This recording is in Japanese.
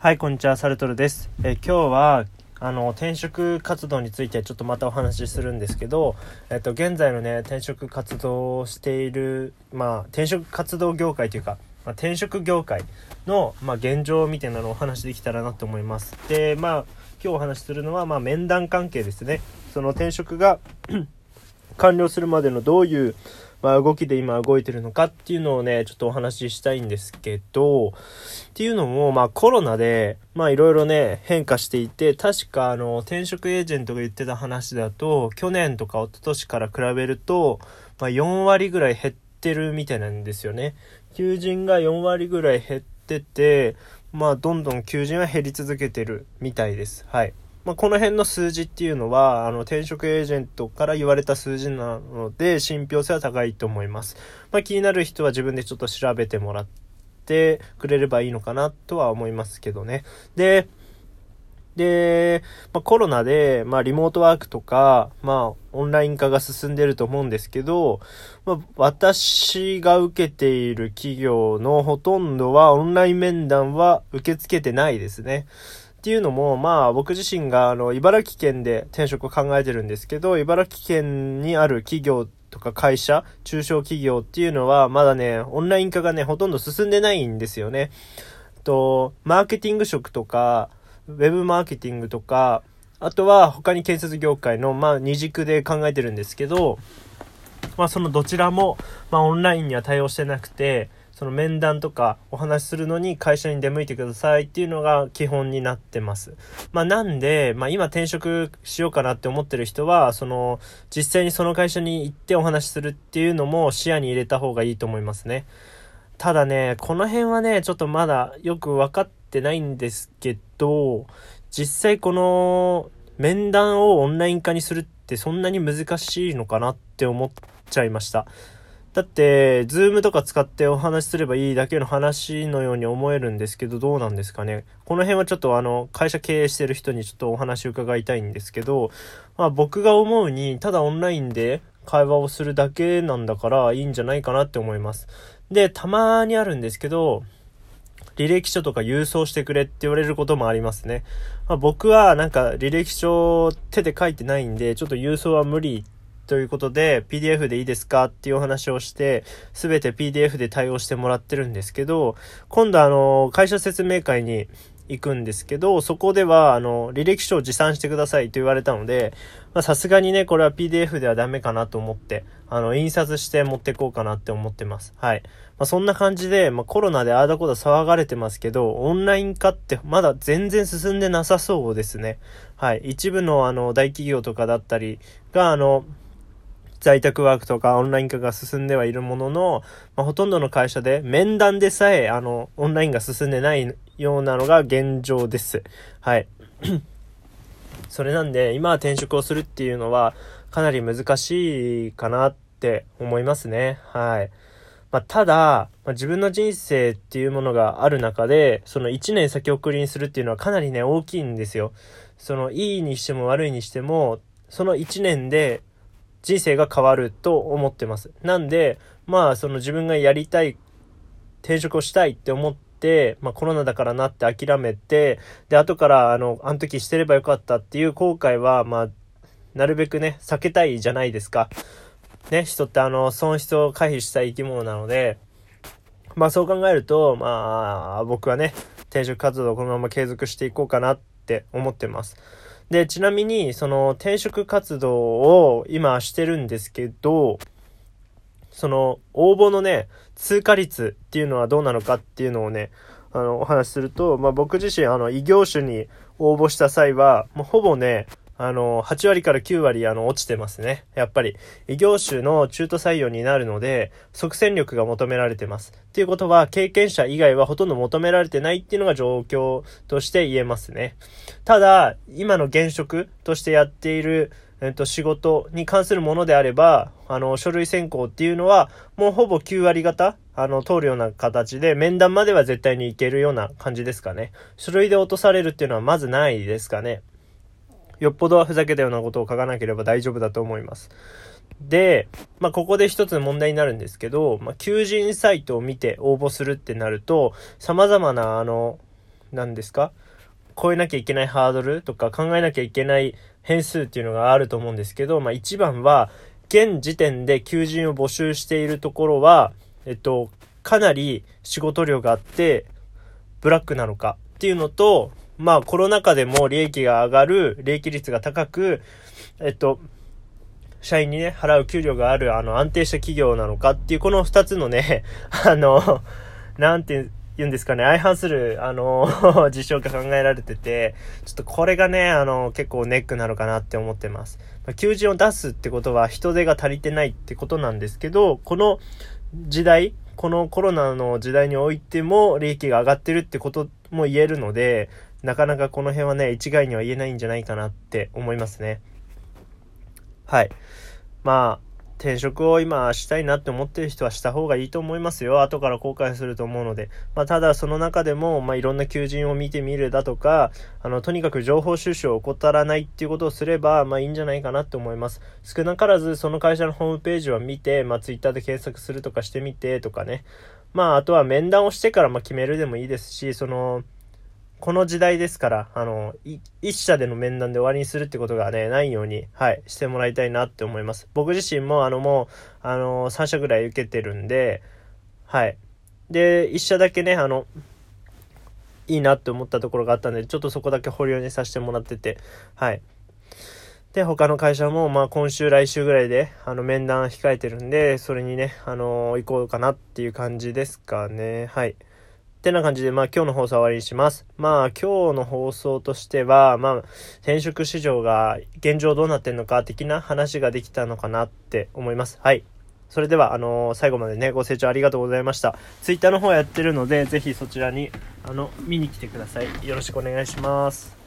はい、こんにちは、サルトルです。え今日は、あの、転職活動についてちょっとまたお話しするんですけど、えっと、現在のね、転職活動をしている、まあ、転職活動業界というか、まあ、転職業界の、まあ、現状みたいなのをお話しできたらなと思います。で、まあ、今日お話しするのは、まあ、面談関係ですね。その転職が 完了するまでのどういう、まあ、動きで今動いてるのかっていうのをね、ちょっとお話ししたいんですけど、っていうのも、まあコロナで、まあいろいろね、変化していて、確かあの、転職エージェントが言ってた話だと、去年とか一昨年から比べると、まあ4割ぐらい減ってるみたいなんですよね。求人が4割ぐらい減ってて、まあどんどん求人は減り続けてるみたいです。はい。まあ、この辺の数字っていうのは、あの、転職エージェントから言われた数字なので、信憑性は高いと思います。まあ、気になる人は自分でちょっと調べてもらってくれればいいのかなとは思いますけどね。で、で、まあ、コロナで、まあ、リモートワークとか、まあ、オンライン化が進んでると思うんですけど、まあ、私が受けている企業のほとんどはオンライン面談は受け付けてないですね。っていうのも、まあ僕自身があの茨城県で転職を考えてるんですけど、茨城県にある企業とか会社、中小企業っていうのはまだね、オンライン化がね、ほとんど進んでないんですよね。と、マーケティング職とか、ウェブマーケティングとか、あとは他に建設業界の、まあ二軸で考えてるんですけど、まあそのどちらも、まあオンラインには対応してなくて、その面談とかお話しするのに会社に出向いてくださいっていうのが基本になってます。まあなんで、まあ今転職しようかなって思ってる人は、その実際にその会社に行ってお話しするっていうのも視野に入れた方がいいと思いますね。ただね、この辺はね、ちょっとまだよく分かってないんですけど、実際この面談をオンライン化にするってそんなに難しいのかなって思っちゃいました。だって、ズームとか使ってお話しすればいいだけの話のように思えるんですけど、どうなんですかね。この辺はちょっとあの、会社経営してる人にちょっとお話を伺いたいんですけど、まあ僕が思うに、ただオンラインで会話をするだけなんだからいいんじゃないかなって思います。で、たまにあるんですけど、履歴書とか郵送してくれって言われることもありますね。まあ、僕はなんか履歴書手で書いてないんで、ちょっと郵送は無理ということで、PDF でいいですかっていうお話をして、すべて PDF で対応してもらってるんですけど、今度あの、会社説明会に行くんですけど、そこでは、あの、履歴書を持参してくださいと言われたので、まさすがにね、これは PDF ではダメかなと思って、あの、印刷して持ってこうかなって思ってます。はい。まあそんな感じで、まあコロナでああだこだ騒がれてますけど、オンライン化ってまだ全然進んでなさそうですね。はい。一部のあの、大企業とかだったりが、あの、在宅ワークとかオンライン化が進んではいるものの、まあ、ほとんどの会社で面談でさえ、あの、オンラインが進んでないようなのが現状です。はい。それなんで、今は転職をするっていうのは、かなり難しいかなって思いますね。はい。まあ、ただ、まあ、自分の人生っていうものがある中で、その1年先送りにするっていうのはかなりね、大きいんですよ。その、いいにしても悪いにしても、その1年で人生が変わると思ってます。なんで、まあ、その自分がやりたい、転職をしたいって思って、まあコロナだからなって諦めて、で、後から、あの、あの時してればよかったっていう後悔は、まあ、なるべくね、避けたいじゃないですか。ね、人ってあの、損失を回避したい生き物なので、まあそう考えると、まあ、僕はね、転職活動をこのまま継続していこうかなって思ってます。で、ちなみに、その転職活動を今してるんですけど、その応募のね、通過率っていうのはどうなのかっていうのをね、あの、お話しすると、まあ僕自身、あの、異業種に応募した際は、もうほぼね、あの、8割から9割、あの、落ちてますね。やっぱり、異業種の中途採用になるので、即戦力が求められてます。っていうことは、経験者以外はほとんど求められてないっていうのが状況として言えますね。ただ、今の現職としてやっている、えっと、仕事に関するものであれば、あの、書類選考っていうのは、もうほぼ9割方、あの、通るような形で、面談までは絶対に行けるような感じですかね。書類で落とされるっていうのはまずないですかね。よっぽどはふざけたようなことを書かなければ大丈夫だと思います。で、まあ、ここで一つ問題になるんですけど、まあ、求人サイトを見て応募するってなると、様々な、あの、何ですか？超えなきゃいけないハードルとか考えなきゃいけない変数っていうのがあると思うんですけど、まあ一番は、現時点で求人を募集しているところは、えっと、かなり仕事量があって、ブラックなのかっていうのと、まあコロナ禍でも利益が上がる、利益率が高く、えっと、社員にね、払う給料がある、あの、安定した企業なのかっていう、この二つのね、あの、なんて言うんですかね、相反する、あの、事象が考えられてて、ちょっとこれがね、あの、結構ネックなのかなって思ってます。まあ、求人を出すってことは人手が足りてないってことなんですけど、この時代、このコロナの時代においても利益が上がってるってことも言えるので、なかなかこの辺はね、一概には言えないんじゃないかなって思いますね。はい。まあ、転職を今したいなって思ってる人はした方がいいと思いますよ。後から後悔すると思うので。まあ、ただその中でも、まあ、いろんな求人を見てみるだとか、あの、とにかく情報収集を怠らないっていうことをすれば、まあ、いいんじゃないかなって思います。少なからずその会社のホームページは見て、まあ、ツイッターで検索するとかしてみてとかね。まあ、あとは面談をしてから、ま決めるでもいいですし、その、この時代ですから、あの、一社での面談で終わりにするってことがね、ないように、はい、してもらいたいなって思います。僕自身も、あの、もう、あの、3社ぐらい受けてるんで、はい。で、1社だけね、あの、いいなって思ったところがあったんで、ちょっとそこだけ保留にさせてもらってて、はい。で、他の会社も、まあ、今週、来週ぐらいで、あの、面談控えてるんで、それにね、あの行こうかなっていう感じですかね。はい。ってな感じで、まあ今日の放送は終わりにします。まあ今日の放送としては、まあ転職市場が現状どうなってんのか的な話ができたのかなって思います。はい。それでは、あのー、最後までね、ご清聴ありがとうございました。ツイッターの方やってるので、ぜひそちらに、あの、見に来てください。よろしくお願いします。